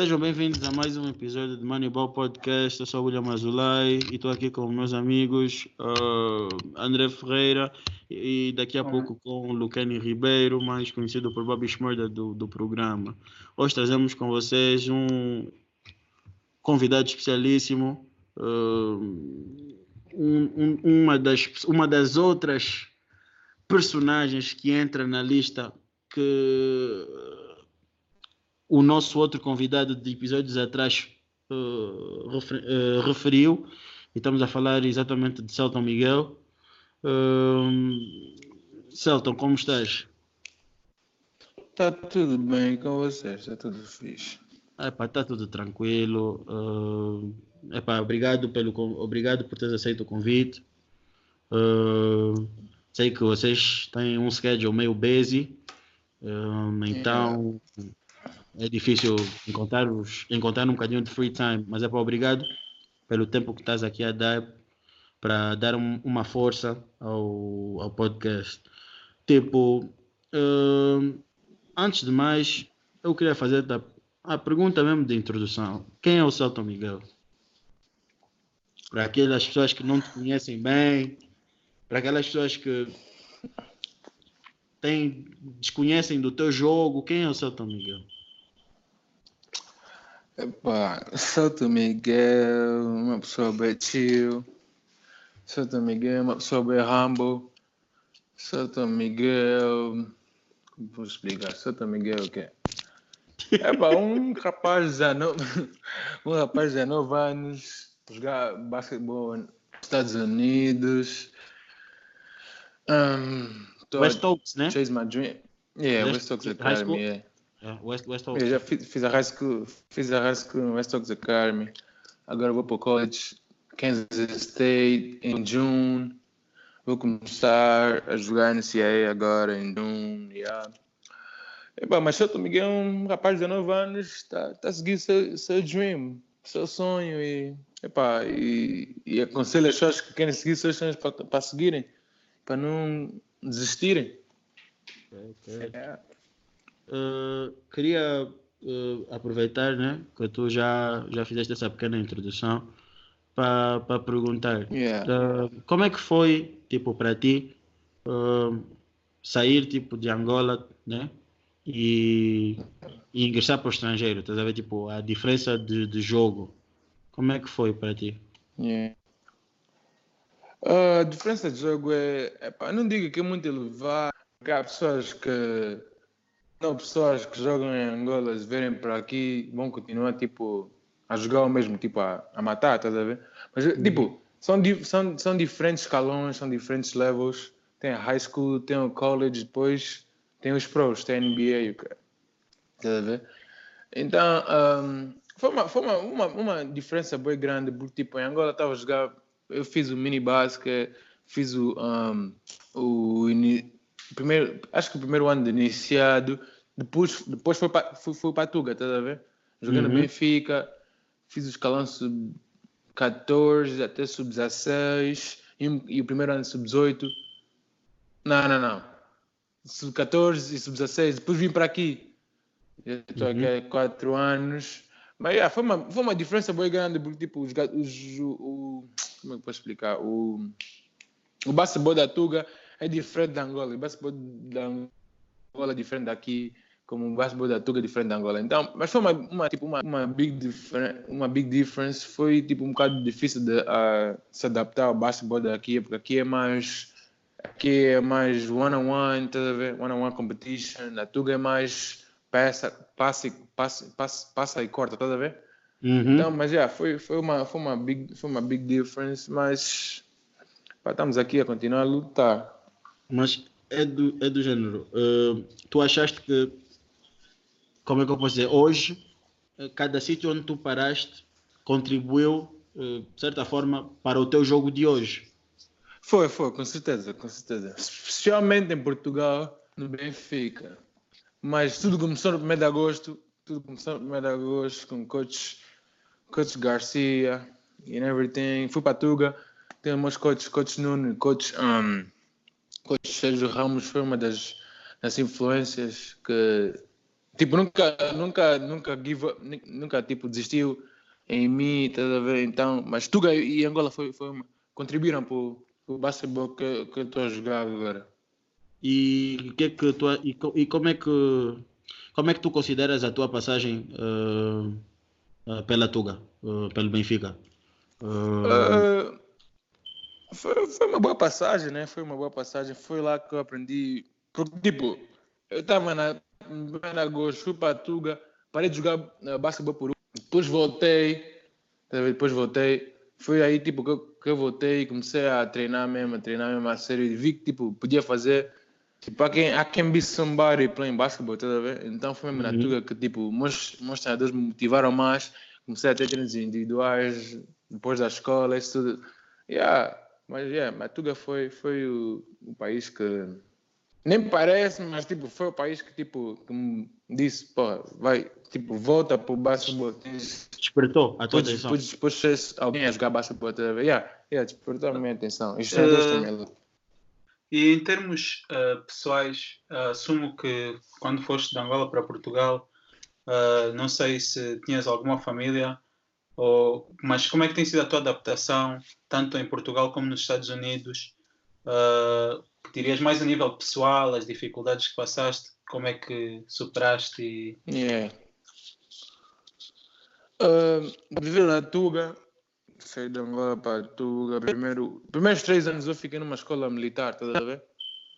Sejam bem-vindos a mais um episódio de Moneyball Podcast. Eu sou o William Azulay e estou aqui com meus amigos uh, André Ferreira e daqui a pouco com o Lucani Ribeiro, mais conhecido por Bobby Schmurda do, do programa. Hoje trazemos com vocês um convidado especialíssimo, uh, um, um, uma, das, uma das outras personagens que entra na lista que o nosso outro convidado de episódios atrás uh, refer, uh, referiu, e estamos a falar exatamente de Celton Miguel. Uh, Celton, como estás? Está tudo bem com vocês, está tudo fixe. está tudo tranquilo. Uh, epá, obrigado, pelo, obrigado por teres aceito o convite. Uh, sei que vocês têm um schedule meio busy, então yeah é difícil encontrar, encontrar um bocadinho de free time, mas é para obrigado pelo tempo que estás aqui a dar para dar um, uma força ao, ao podcast. Tipo, uh, antes de mais, eu queria fazer a, a pergunta mesmo de introdução. Quem é o Celton Miguel? Para aquelas pessoas que não te conhecem bem, para aquelas pessoas que tem, desconhecem do teu jogo, quem é o Celton Miguel? Epá, Santo Miguel, uma pessoa bem chill. Santo Miguel, uma pessoa bem humble. Santo Miguel, vou explicar? Santo Miguel o quê? Epá, um rapaz de 19, um rapaz de 19 anos, jogar basquetebol nos Estados Unidos. Um, West Oaks, né? Chase my dream. Yeah, West Oaks Academy, yeah. É, West, West Eu já fiz, fiz, a high school, fiz a high school no West Oaks Academy. Agora vou para o college Kansas State em junho. Vou começar a jogar no CIA agora em junho. Yeah. Epá, mas Santo Miguel é um rapaz de 19 anos, está tá a seguir seu, seu dream, seu sonho e, epá, e, e aconselho as pessoas que querem seguir seus sonhos para seguirem, para não desistirem. Okay, okay. É. Uh, queria uh, aproveitar né, que tu já, já fizeste essa pequena introdução para perguntar yeah. uh, como é que foi tipo para ti sair tipo de Angola né, e, e ingressar para o estrangeiro, estás a ver tipo a diferença de, de jogo como é que foi para ti? Yeah. a diferença de jogo é, é não digo que é muito elevada, porque há pessoas que não, pessoas que jogam em Angola, se verem para aqui, vão continuar tipo, a jogar o mesmo, tipo, a, a matar, estás a ver? Mas, uhum. tipo, são, são, são diferentes escalões, são diferentes levels. Tem a high school, tem o college, depois tem os pros, tem a NBA, estás a ver? Então, um, foi, uma, foi uma, uma, uma diferença bem grande, porque, tipo, em Angola estava a jogar, eu fiz o mini basket, fiz o, um, o primeiro, acho que o primeiro ano de iniciado, depois, depois foi para foi, foi para a Tuga, estás a ver? Jogando uhum. Benfica, fiz o escalão sub-14 até sub-16 e, e, o primeiro ano sub-18. Não, não, não. Sub-14 e sub-16, depois vim para aqui. estou uhum. aqui há 4 anos. Mas yeah, foi, uma, foi uma diferença bem grande, porque tipo, os, os, o, como é que posso explicar? O, o basquetebol da Tuga é diferente da Angola. O basquetebol da Angola é diferente daqui, como o basquetebol da Tuga é diferente da Angola. Então, mas foi uma, uma tipo, uma, uma, big uma big difference. Foi tipo um bocado difícil de uh, se adaptar ao basquetebol daqui, porque aqui é mais aqui é mais one-on-one, a ver? One-on-one competition. Na Tuga é mais passa, passa, passa, passa, passa e corta, tá a ver? Uhum. Então, mas já, yeah, foi, foi, uma, foi, uma big, foi uma big difference, mas pá, estamos aqui a continuar a lutar. Mas é do, é do género. Uh, tu achaste que, como é que eu posso dizer, hoje, eh, cada sítio onde tu paraste contribuiu, uh, de certa forma, para o teu jogo de hoje? Foi, foi, com certeza, com certeza. Especialmente em Portugal, no Benfica. Mas tudo começou no 1 de agosto, tudo começou no 1 de agosto com o coach, coach Garcia e everything. Fui para Tuga, tem meus coaches, coach Nuno, coach um, Coach Sérgio Ramos foi uma das, das influências que Tipo, nunca, nunca, nunca, give nunca tipo, desistiu em mim, tá a ver? Então, mas Tuga e Angola foi, foi uma, contribuíram para o basquetebol que, que eu estou a jogar agora. E, que é que tu, e, e, como é que como é que tu consideras a tua passagem uh, uh, pela Tuga, uh, pelo Benfica? Foi, foi, uma boa passagem, né? Foi uma boa passagem. Foi lá que eu aprendi. Porque, tipo, eu estava na, na Gosto, fui para a Tuga, parei de jogar uh, basquetebol por um. Depois voltei, depois voltei. Foi aí, tipo, que eu, que eu voltei e comecei a treinar mesmo, a treinar mesmo a sério. E vi que, tipo, podia fazer Tipo, I can, I can be somebody playing basketball, tá a ver? Então foi mesmo uhum. na Tuga que, tipo, meus, meus treinadores me motivaram mais. Comecei a ter treinos individuais, depois da escola, isso tudo. Yeah, mas, yeah, Matuga foi, foi o, o país que... Nem parece, mas, tipo, foi o país que, tipo, que me disse, pô, vai, tipo, volta pro basquetebol. Despertou a tua atenção. Depois, depois alguém a jogar basquetebol, tá a ver? Yeah, yeah, despertou a minha atenção. Treinadores uh... também e em termos uh, pessoais, uh, assumo que quando foste de Angola para Portugal, uh, não sei se tinhas alguma família, ou, mas como é que tem sido a tua adaptação, tanto em Portugal como nos Estados Unidos? que dirias mais a nível pessoal, as dificuldades que passaste, como é que superaste? E... Yeah. Uh, viver na Tuga saí de Angola para Tuga. Primeiro, primeiros três anos eu fiquei numa escola militar, estás a ver?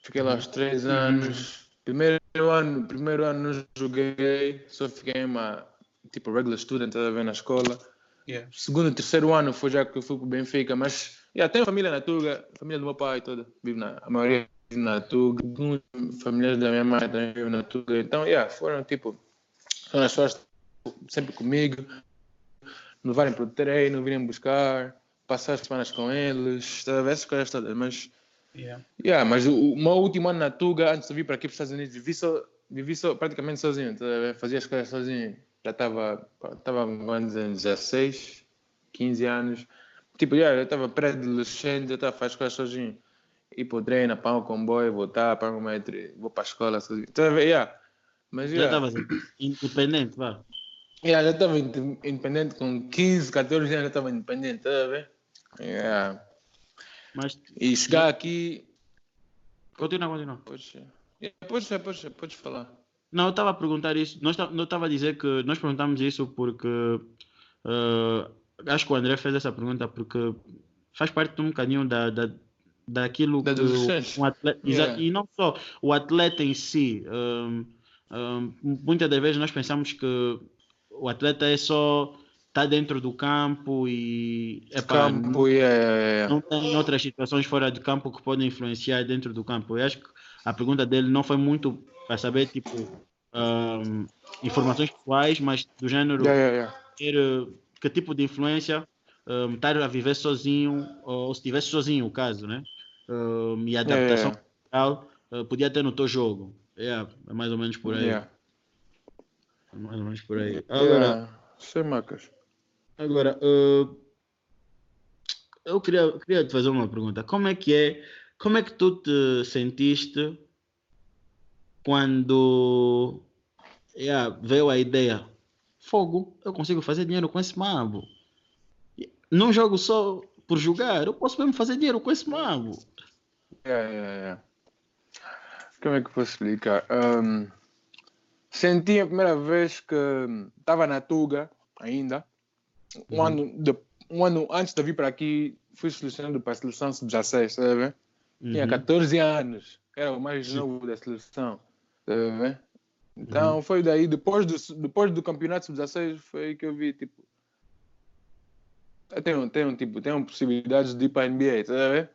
Fiquei lá os três anos. Primeiro ano, primeiro ano não joguei, só fiquei uma tipo regular student, estás a ver, na escola. Yeah. Segundo e terceiro ano foi já que eu fui para o Benfica, mas yeah, tenho família na Tuga, família do meu pai toda, vive na, a maioria vive na Tuga, famílias da minha mãe também vivem na Tuga, então yeah, foram tipo, são as pessoas sempre comigo, não varem para o treino, virem buscar, passar as semanas com eles, essas coisas todas. Mas, yeah. Yeah, mas o, o meu último ano na Tuga, antes de vir para aqui para os Estados Unidos, vivi, só, vivi só, praticamente sozinho, fazia as coisas sozinho. Já estava, estava com 16, 15 anos. Tipo, já estava pré-adolescente, já estava a fazer as coisas sozinho. Ir para o treino, para o comboio, voltar, para o metro, vou para a escola sozinho. Então, yeah. Mas, já estava assim, independente, vá. Yeah, já estava independente com 15, 14 anos, já estava independente, tá a ver? Yeah. Mas, e chegar aqui. Continua, continua. Pois, yeah, podes, podes, falar. Não, eu estava a perguntar isso. Nós não estava a dizer que nós perguntamos isso porque uh, acho que o André fez essa pergunta porque faz parte um bocadinho da, da, daquilo da que um atleta, yeah. e não só o atleta em si. Um, um, muitas das vezes nós pensamos que o atleta é só tá dentro do campo e epa, campo, não, yeah, não tem outras situações fora do campo que podem influenciar dentro do campo. Eu acho que a pergunta dele não foi muito para saber tipo um, informações pessoais, mas do gênero yeah, ter, que tipo de influência um, estar a viver sozinho ou se estivesse sozinho o caso, né? Um, e a adaptação yeah, uh, podia ter no teu jogo. Yeah, é mais ou menos por aí. Mais ou menos por aí. Agora, sem macas. Agora, uh, eu queria, queria te fazer uma pergunta. Como é que é, como é que tu te sentiste quando yeah, veio a ideia? Fogo, eu consigo fazer dinheiro com esse mambo. Não jogo só por jogar, eu posso mesmo fazer dinheiro com esse mambo. Yeah, yeah, yeah. Como é que eu posso explicar? Um... Senti a primeira vez que estava na Tuga ainda. Um, uhum. ano de, um ano antes de vir para aqui, fui selecionado para a seleção sub-16, sabe? Uhum. Tinha 14 anos, era o mais novo da seleção, sabe? Então uhum. foi daí, depois do, depois do campeonato sub-16, foi que eu vi, tipo, tem, tem, tipo, tem possibilidades de ir para a NBA, sabe?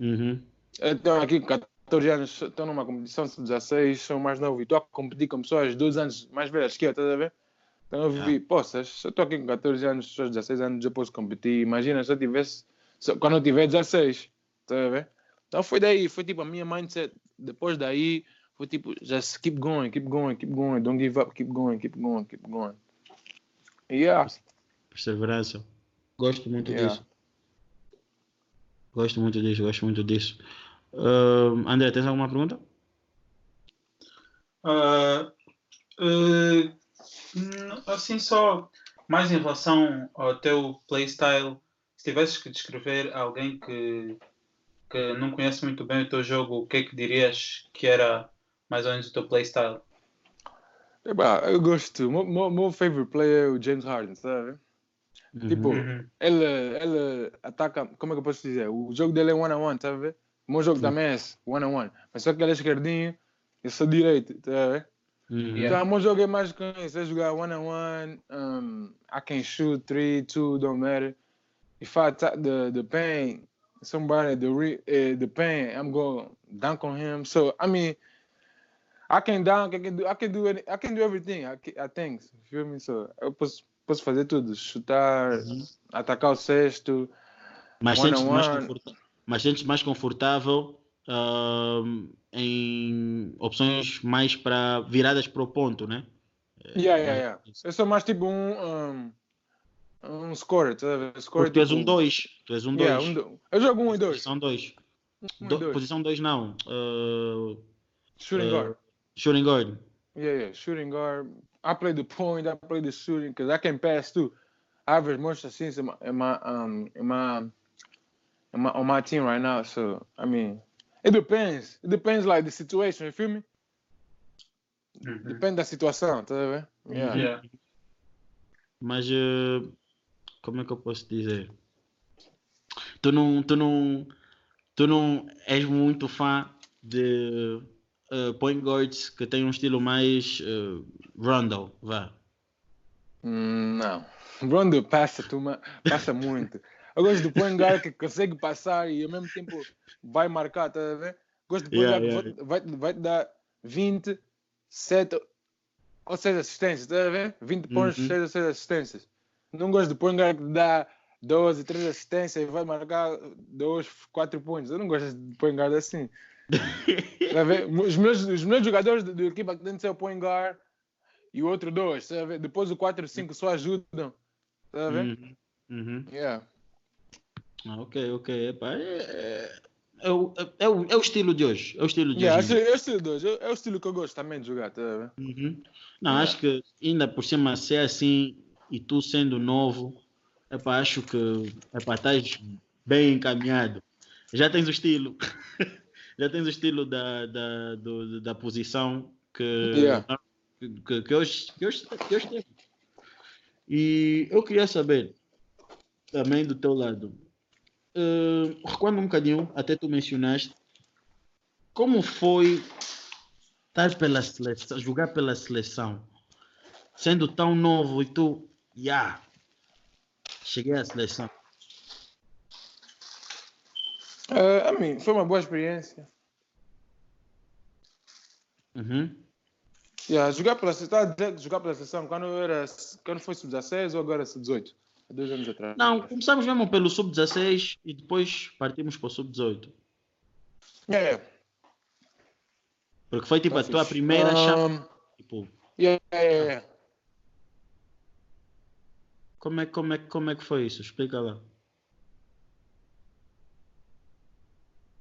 Uhum. Então aqui 14 anos estão numa competição de 16, são mais novo e estou a competir com pessoas dois anos mais velhas que eu, estás a ver? Então eu vi, poças, se eu estou aqui com 14 anos, pessoas 16 anos, eu posso competir. Imagina se eu tivesse, se, quando eu tiver 16, estás a ver? Então foi daí, foi tipo a minha mindset. Depois daí, foi tipo, just keep going, keep going, keep going, don't give up, keep going, keep going, keep going. Yeah. Perseverança. Gosto muito yeah. disso. Gosto muito disso, gosto muito disso. Uh, André, tens alguma pergunta? Uh, Uh, assim, só mais em relação ao teu playstyle, se tivesses que descrever alguém que, que não conhece muito bem o teu jogo, o que é que dirias que era mais ou menos o teu playstyle? eu gosto. O meu, meu favorite player é o James Harden, sabe? Uhum. Tipo, uhum. ele, ele ataca. Como é que eu posso dizer? O jogo dele é one-on-one, tá vendo? O meu jogo uhum. também é one-on-one. Mas só que ele é esquerdinho, eu sou direito, tá vendo? Uhum. Então, o meu jogo é mais com isso. É jogar one-on-one. Um, I can shoot three, two, don't matter. If I attack the, the paint, somebody the re, uh, the paint, I'm going dunk on him. So, I mean, I can dunk, I can do, I can do, any, I can do everything. I, I think, feel me? So, eu posso, posso fazer tudo, chutar, uhum. atacar o cesto. Mas sentes mais, mas sentes mais confortável uh, em opções mais para viradas para o ponto, né? Yeah, yeah, yeah. Eu sou mais tipo um, um, um scorer, tá? scorer Porque tu és um 2. Tipo tu és um 2. Yeah, um eu jogo 1 um e 2. Posição 2. Um posição 2 não. Uh, shooting uh, guard. Shooting guard. Yeah, yeah, shooting guard. I play the point, I play the shooting, because I can pass too. Average most assists in my, in my, um, in my, in my, on my team right now. So, I mean, it depends. It depends, like, the situation, you feel me? Uhum. Depende da situação, tá vendo? Yeah. yeah. Mas, uh, como é que eu posso dizer? Tu não, tu não, tu não és muito fã de uh, point guards que têm um estilo mais uh, Rondo, vá. Mm, não. Rondo passa, tuma, passa muito. Eu gosto do point guard que consegue passar e ao mesmo tempo vai marcar, tá a ver? Gosto do point yeah, guard yeah. que vai, vai te dar 20, 7 ou 6 assistências, tá a ver? 20 pontos, uhum. 6 ou 6 assistências. Não gosto do point guard que dá 12, 3 assistências e vai marcar 2, 4 pontos. Eu não gosto de point guard assim. tá os, meus, os meus jogadores da equipa que tem de ser o point guard e o outro dois, tá depois o 4 e 5 só ajudam. Tá vendo? Uhum. uhum. Yeah. Ah, ok, ok. Epa, é, é, é, o, é, o, é o estilo de hoje. É o estilo de yeah, hoje. É, o estilo de hoje. É o estilo que eu gosto também de jogar. Tá uhum. Não, yeah. acho que ainda por cima ser assim e tu sendo novo, epa, acho que estás bem encaminhado. Já tens o estilo. já tens o estilo da, da, do, da posição que, yeah. que, que, hoje, que, hoje, que hoje tem. E eu queria saber também do teu lado. Uh, recuando um bocadinho, até tu mencionaste como foi estar pela seleção, jogar pela seleção, sendo tão novo e tu, já, yeah, cheguei à seleção. Uh, a mim, foi uma boa experiência. Uhum. Yeah, jogar pela seleção, jogar pela seleção quando era quando foi sub-16 ou agora sub-18? Dois anos atrás. Não, começamos mesmo pelo sub-16 e depois partimos para o sub-18. Yeah. Porque foi tipo a tua primeira chave. Tipo, yeah, yeah, yeah. Como é, como, é, como é que foi isso? Explica lá.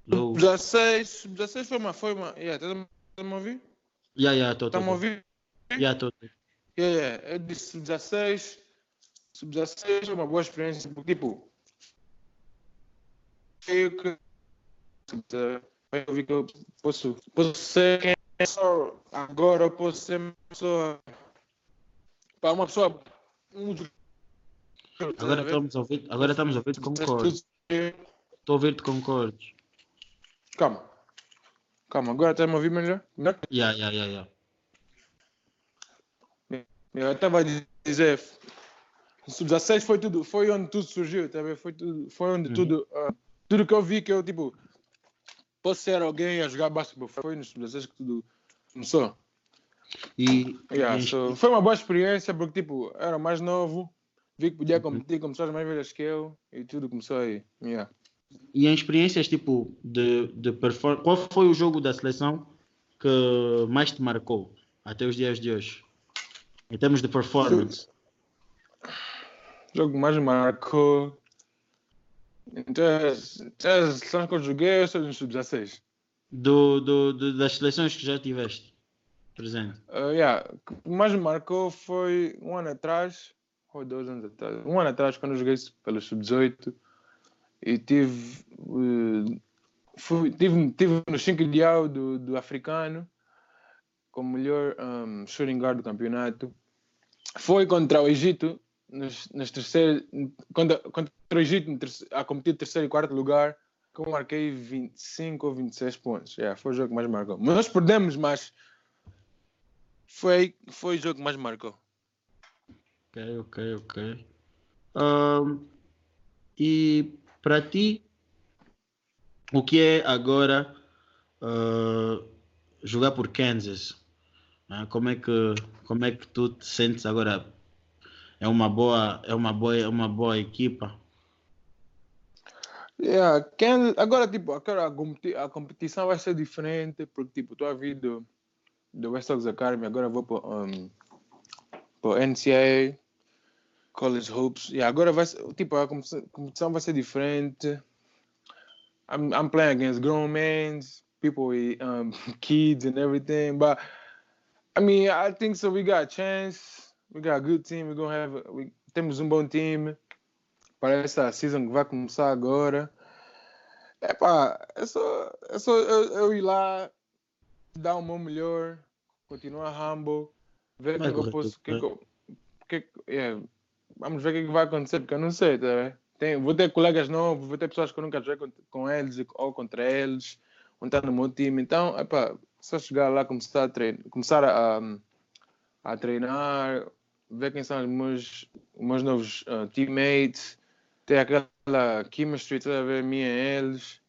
16, 16 foi uma. Foi uma yeah, estás a me ouvir? Yeah, yeah, tô, Estás a me ouvir? Yeah, tô, Yeah, yeah. Eu disse sub-16. Sub-16 é uma boa experiência, porque tipo. Eu que. Eu vi que eu posso, posso ser quem é só agora, eu posso ser uma pessoa. Para uma pessoa. Um... Agora estamos a ouvir, agora estamos a ouvir concordo. Estou a ouvir-te. Calma. Calma, agora está a me ouvir melhor? Melhor? Yeah, yeah, yeah, yeah. Eu estava a dizer, sub-16 foi tudo, foi onde tudo surgiu, tá foi tudo, foi onde uhum. tudo, uh, tudo que eu vi que eu tipo, posso ser alguém a jogar basquetebol, foi no sub-16 que tudo começou. E, yeah, e... So, foi uma boa experiência porque tipo, era mais novo, vi que podia uhum. competir com pessoas mais velhas que eu e tudo começou aí. Yeah. E em experiências tipo de, de performance, qual foi o jogo da seleção que mais te marcou até os dias de hoje? Em termos de performance. O jogo mais marcou. Então, as seleções que eu joguei, eu sou no sub-16. Do, do, do, das seleções que já tiveste? presente. Uh, yeah. O que mais me marcou foi um ano atrás, ou dois anos atrás, um ano atrás, quando eu joguei pelo Sub-18 e tive, uh, fui, tive, tive no 5 ideal do, do africano como melhor um, shooting guard do campeonato. Foi contra o Egito, nos, nos contra, contra o Egito a competir terceiro e quarto lugar, que eu marquei 25 ou 26 pontos. Yeah, foi o jogo que mais marcou. Mas nós perdemos, mas foi, foi o jogo que mais marcou. Ok, ok, ok. Um, e para ti, o que é agora uh, jogar por Kansas? Né? Como é que como é que tu te sentes agora? É uma boa é uma boa é uma boa equipa. Yeah, Kansas, agora tipo agora a competição vai ser diferente porque tipo estou a vir do, West Sox Academy agora vou para um, para NCAA College Hoops e yeah, agora vai ser, tipo a competição vai ser diferente. I'm, I'm playing against grown men, people with um, kids and everything, but I mean, I think so. We got a chance. We got a good team. We're gonna have. We, temos um bom time para essa season que vai começar agora. É pá, é só, é só eu, eu, ir lá, dar o meu melhor, continuar humble, ver o que, eu posso. Que, que, yeah, vamos ver o que vai acontecer, porque eu não sei, tá Tem, vou ter colegas novos, vou ter pessoas que eu nunca joguei com, com eles ou contra eles, vão estar no meu time. Então, é pá, só chegar lá, começar a treinar, começar a, a treinar, ver quem são os meus, meus novos uh, teammates, ter aquela chemistry toda a ver minha e eles.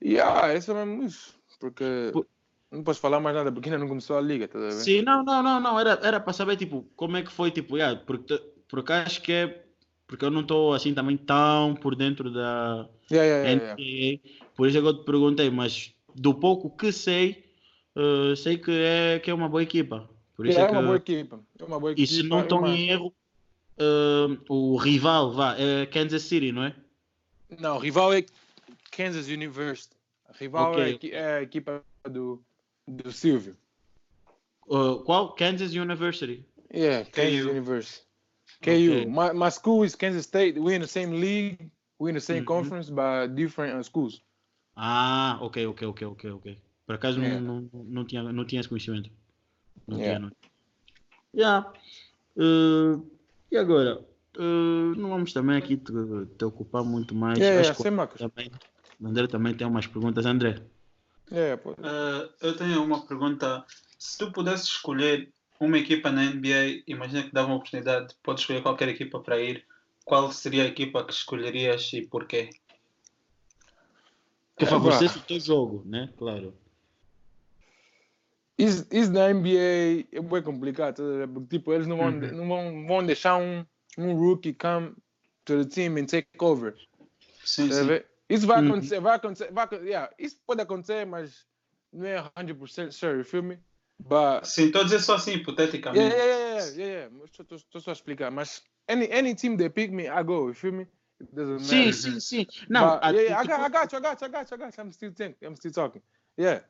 E ah, é só mesmo isso. Porque por... não posso falar mais nada porque ainda não começou a liga, tá a ver? Sim, não, não, não, não. Era, era para saber tipo, como é que foi, tipo, yeah, porque, porque acho que é. Porque eu não estou assim também tão por dentro da yeah, yeah, NCAA. Por isso é que eu te perguntei, mas do pouco que sei, uh, sei que é, que é uma boa equipa. Por isso é, é que, uma boa equipa. É uma boa equipa. E se não estão em erro, uh, o rival vá, é Kansas City, não é? Não, o rival é Kansas University. O rival okay. é, é, a equipa do, do Silvio. Uh, qual? Kansas University. Yeah, Kansas. University. KU. Okay. My, my school is Kansas State. We're in the same league. We're in the same mm -hmm. conference, but different uh, schools. Ah, ok, ok, ok, ok, ok. Por acaso yeah. não, não, não, tinha, não tinha esse conhecimento. Não yeah. tinha, não. Yeah. Uh, e agora? Uh, não vamos também aqui te, te ocupar muito mais. Yeah, Acho yeah, que também, André também tem umas perguntas. André? Yeah, uh, eu tenho uma pergunta. Se tu pudesses escolher uma equipa na NBA, imagina que dava uma oportunidade, podes escolher qualquer equipa para ir. Qual seria a equipa que escolherias e porquê? Que favorecesse o teu jogo, né? Claro. Isso, isso na NBA é bem complicado, porque tipo, eles não vão, uhum. não vão, vão deixar um, um rookie come to the team and take over. Sim, sim. Isso vai uhum. acontecer, vai acontecer, vai, yeah, isso pode acontecer, mas não é 100% sure, you me? But, sim, estou a dizer só assim, hipoteticamente. Yeah, yeah, yeah, yeah, yeah. Estou só a explicar, mas any, any team they pick me, I go, you feel me? Sim, sim, sim. Não, But, yeah, yeah, I, got, I got you, I got you, I got you, I got you. I'm still thinking, I'm still talking. Yeah.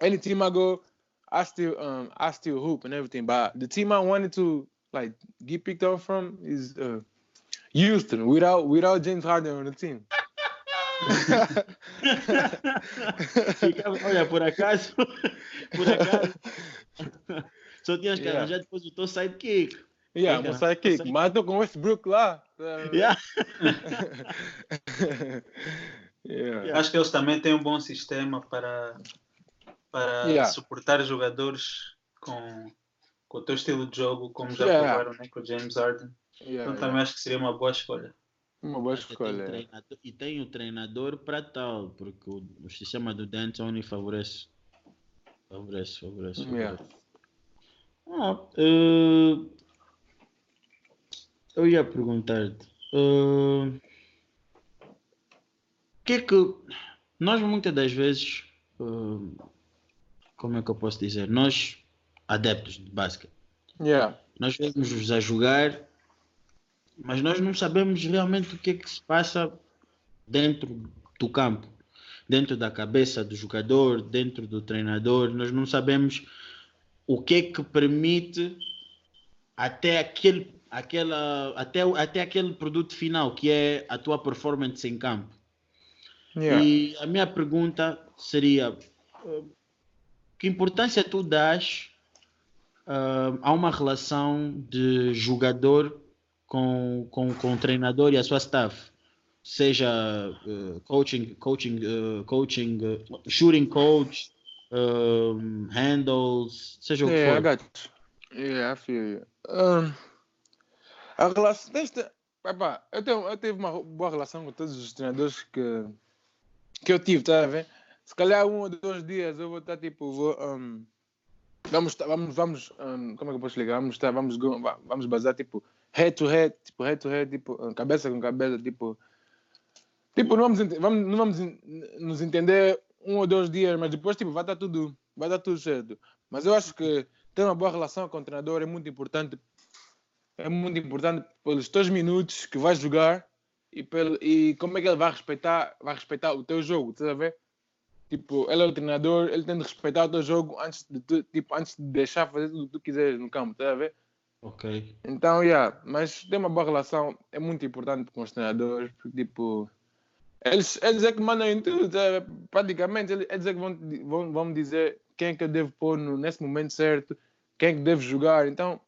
Any team I go, I still um I still hoop and everything. But the team I wanted to like get picked up from is uh, Houston without without James Harden on the team. Olha, por acaso, por acaso, só tinhas que arranjar depois o teu sidekick. Yeah, meu sidekick. Mas tô com o Westbrook lá. Yeah. yeah. Acho que eles também têm um bom sistema para para yeah. suportar jogadores com, com o teu estilo de jogo, como já yeah. provaram né, com o James Harden. Yeah, então também acho que seria uma boa escolha. Uma boa escolha. Tem e tem o treinador para tal, porque o, o sistema do D'Antoni favorece. Favorece, favorece. favorece. Ah, uh, eu ia perguntar-te. Uh, que é que nós muitas das vezes uh, como é que eu posso dizer? Nós, adeptos de basquete, yeah. nós vemos-os a jogar, mas nós não sabemos realmente o que é que se passa dentro do campo, dentro da cabeça do jogador, dentro do treinador. Nós não sabemos o que é que permite até aquele, aquela, até, até aquele produto final, que é a tua performance em campo. Yeah. E a minha pergunta seria: que importância tu dás uh, a uma relação de jogador com, com, com o treinador e a sua staff? Seja uh, coaching, coaching, uh, coaching, shooting coach, handles, seja o que yeah, for. I got you. Yeah, I feel. Um, a relação desta. Epá, eu, tenho, eu tive uma boa relação com todos os treinadores que, que eu tive, tá a ver? Se calhar um ou dois dias eu vou estar tipo. Vou, um, vamos, vamos, vamos um, como é que eu posso ligar? Vamos, estar, vamos, vamos basar tipo head to head, tipo head to head, tipo cabeça com cabeça, tipo. Tipo, não vamos, vamos, não vamos nos entender um ou dois dias, mas depois tipo, vai estar tudo, vai dar tudo certo. Mas eu acho que ter uma boa relação com o treinador é muito importante. É muito importante pelos teus minutos que vais jogar e, pelo, e como é que ele vai respeitar, vai respeitar o teu jogo, estás a ver? Tipo, ele é o treinador, ele tem de respeitar o teu jogo antes de, tu, tipo, antes de deixar fazer tudo o que tu quiseres no campo, estás a ver? Ok. Então, yeah, mas ter uma boa relação é muito importante com os treinadores, porque, tipo, eles, eles é que mandam em tudo, tá? praticamente, eles, é que vão, vão, vão dizer quem é que eu devo pôr no, nesse momento certo, quem é que deve jogar. Então,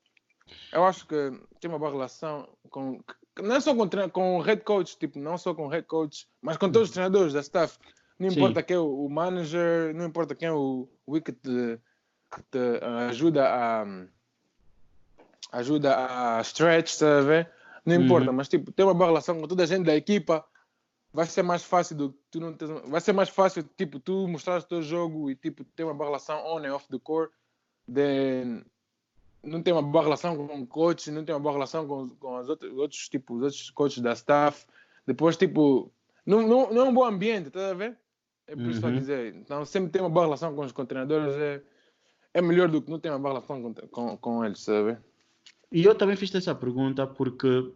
eu acho que tem uma boa relação com não é só com, com o head coach, tipo, não só com o head coach, mas com todos os treinadores da staff. Não importa Sim. quem é o manager, não importa quem é o, o que te, que te ajuda a ajuda a stretch, sabe? Não importa, uhum. mas tipo, ter uma boa relação com toda a gente da equipa, vai ser mais fácil do tu não tens, vai ser mais fácil tipo tu mostrar o teu jogo e tipo ter uma boa relação on and off the court de não ter uma boa relação com o coach não ter uma boa relação com, com os outros, outros tipo os outros coaches da staff depois tipo não, não, não é um bom ambiente tá a ver é por isso que uhum. dizer então sempre ter uma boa relação com os treinadores é, é melhor do que não ter uma boa relação com, com, com eles sabe e eu também fiz essa pergunta porque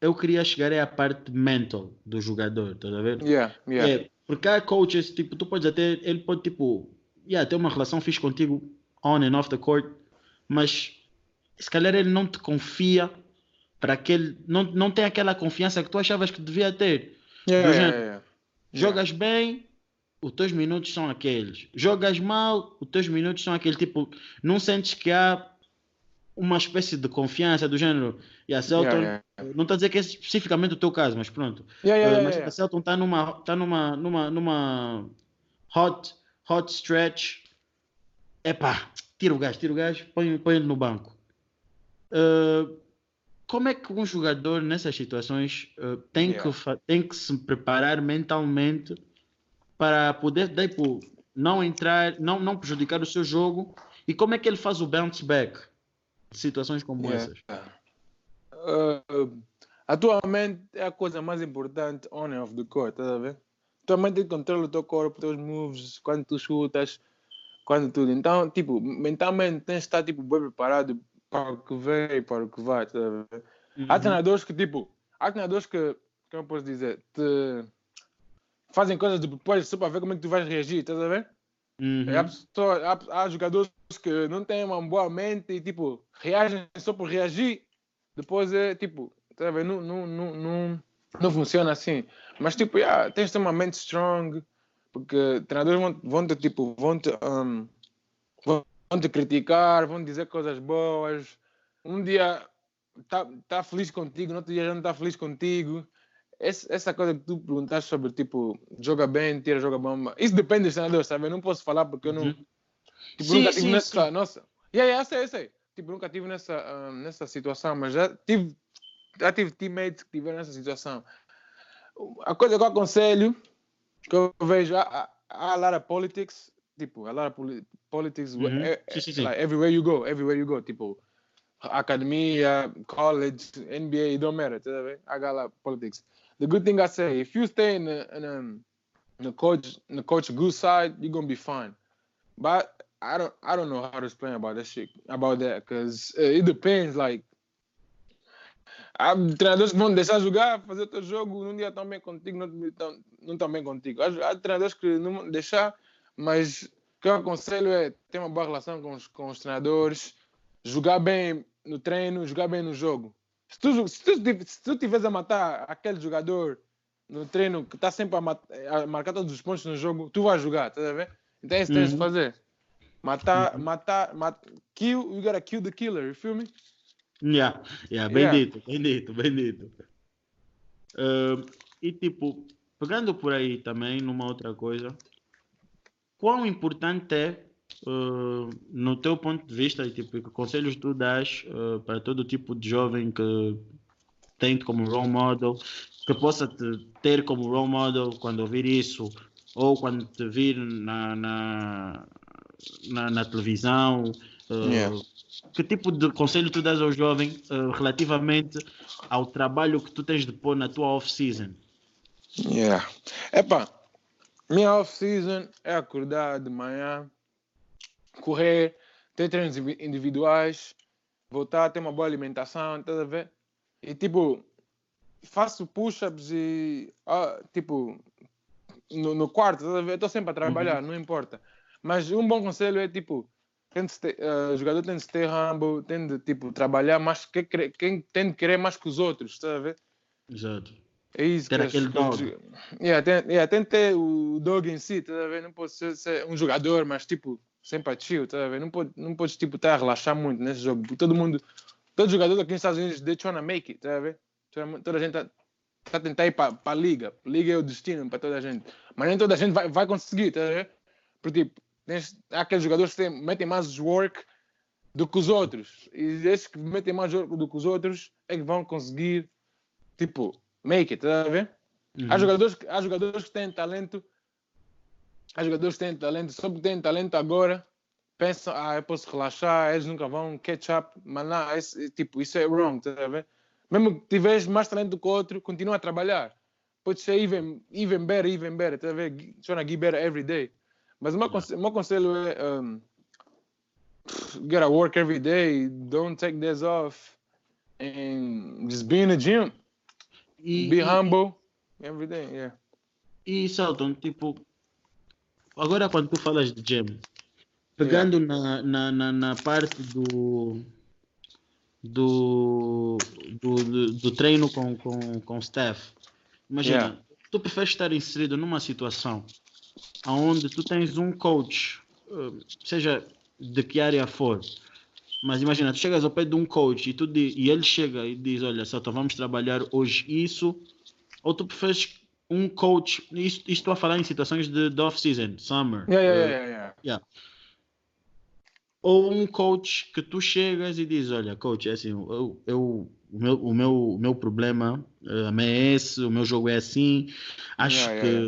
eu queria chegar é a parte mental do jogador, tá a ver? Yeah, yeah. É, porque há coaches, tipo, tu podes até, ele pode, tipo, yeah, ter uma relação fixe contigo on and off the court, mas se calhar ele não te confia para aquele, não, não tem aquela confiança que tu achavas que devia ter. Yeah, yeah, yeah, Jogas bem, os teus minutos são aqueles. Jogas mal, os teus minutos são aqueles. Tipo, não sentes que há uma espécie de confiança do género. E a Celton, yeah, yeah. não está a dizer que é especificamente o teu caso, mas pronto. Yeah, uh, mas a Celton está numa, tá numa, numa, numa hot, hot stretch. Epá, tira o gás, tira o gás, põe, põe ele no banco. Uh, como é que um jogador nessas situações uh, tem, que, tem que se preparar mentalmente para poder tipo, não entrar, não, não prejudicar o seu jogo? E como é que ele faz o bounce back? Situações como yeah. essas? Uh, atualmente é a coisa mais importante on and off the court, estás a ver? Atualmente controla o teu corpo, os teus moves, quando tu chutas, quando tudo. Então, tipo, mentalmente tens de estar tipo, bem preparado para o que vem e para o que vai, estás a ver? Uhum. Há treinadores que, tipo, há treinadores que, como eu posso dizer, te fazem coisas de propósito só para ver como é que tu vais reagir, estás a ver? Uhum. Há, pessoas, há, há, jogadores que não têm uma boa mente e tipo, reagem só por reagir. Depois é tipo, tá? Não, não, não, não, não funciona assim. Mas tipo, yeah, tens de ter uma mente strong, porque treinadores vão, vão te tipo, vão te, um, vão te criticar, vão dizer coisas boas. Um dia tá, tá feliz contigo, no outro dia já não está feliz contigo essa coisa que tu perguntaste sobre, tipo, joga bem, tira, joga bomba, isso depende do treinador, sabe? Eu não posso falar porque eu não. Uhum. Tipo, sim, nunca tive sim, nessa. Sim. Nossa. Yeah, yeah, sei, sei. Tipo, nunca tive nessa, uh, nessa situação, mas já tive, já tive teammates que tiveram nessa situação. A coisa que eu aconselho, que eu vejo, há, há a lot of politics, tipo, a lot of politics, uhum. é, é, like, everywhere you go, everywhere you go, tipo, academia, college, NBA, don't matter, tá a of politics the good thing I say, if you stay in the in, a, in the coach in the coach good side, you're gonna be fine. But I don't I don't know how to explain about that shit about that because uh, it depends. Like há treinadores que vão deixar jogar, fazer o teu jogo, num dia bem contigo, não estão bem contigo. Há, há treinadores que não vão deixar, mas que eu aconselho é ter uma boa relação com os, com os treinadores, jogar bem no treino, jogar bem no jogo. Se tu, se tu, se tu tiveres a matar aquele jogador no treino que está sempre a, mat a, marcar todos os pontos no jogo, tu vais jogar, tá a ver? Então é isso que tens de Uhum. fazer. Matar, Uhum. matar, mat kill, you gotta kill the killer, you feel me? Yeah, yeah, bem Yeah. dito, bem dito, bem dito. Ah, e tipo, pegando por aí também numa outra coisa, quão importante é, ah, no teu ponto de vista, e tipo, que conselhos tu dás ah, para todo tipo de jovem que tem como role model, que possa te ter como role model quando ouvir isso, ou quando te vir na, na, na, na televisão, ah, Yeah. que tipo de conselho tu dás ao jovem relativamente ao trabalho que tu tens de pôr na tua off-season? Yeah. Epa, minha off-season é acordar de manhã, correr, ter treinos indivi- individuais, voltar a ter uma boa alimentação, tá a ver? E tipo, faço push-ups e ah, tipo, no, no quarto, tá a ver? Estou sempre a trabalhar, não importa. Mas um bom conselho é tipo, tem de ter, eh, o jogador tem de ter humble, tem de tipo, trabalhar mais, que, quem tem de querer mais que os outros, tá a ver? Exato. É isso Ter que aquele dog. Yeah, tem, yeah, tem que ter o dog em si, tá a ver? Não pode ser, ser um jogador, mas tipo, sempre a chill, tá? Não pode, não podes tipo, estar a relaxar muito nesse jogo. Todo mundo, todo jogador aqui nos Estados Unidos, they trying to make it, tá? Toda, toda a gente tá, tá a tentar ir para a liga. Liga é o destino para toda a gente. Mas nem toda a gente vai, vai conseguir, tá? Porque tipo, tens, há aqueles jogadores que têm, metem mais work do que os outros. E esses que metem mais work do que os outros é que vão conseguir, tipo, make it, tá a ver? Uhum. Há, jogadores, há jogadores que têm talento, há jogadores têm talento, só porque têm talento agora, pensam, ah, eu posso relaxar, eles nunca vão catch up, mas não, esse- tipo, isso é wrong, tá a ver? Mesmo que tiveres mais talento do que o outro, continua a trabalhar. Pode ser even, even better, even better, tá a ver? Trying to get better every day. Mas o meu, Yeah. conse- o meu conselho é, um, you gotta work every day, don't take days off, and just be in the gym. E, Be e- humble every day, yeah. E, Selton, tipo, agora quando tu falas de gym, pegando na, na, na, na parte do, do, do, do, treino com, com, com staff, imagina, Yeah. tu preferes estar inserido numa situação onde tu tens um coach, eh, seja de que área for, mas imagina, tu chegas ao pé de um coach e, tu e ele chega e diz, olha, Selton, vamos trabalhar hoje isso, ou tu preferes um coach, isto, isto estou a falar em situações de, de off-season, summer, Yeah, yeah, eh, yeah, yeah, yeah. ou um coach que tu chegas e diz, olha, coach, é assim, eu, eu- o, meu, o, meu, o meu problema eh, é esse, o meu jogo é assim, acho Yeah, que yeah,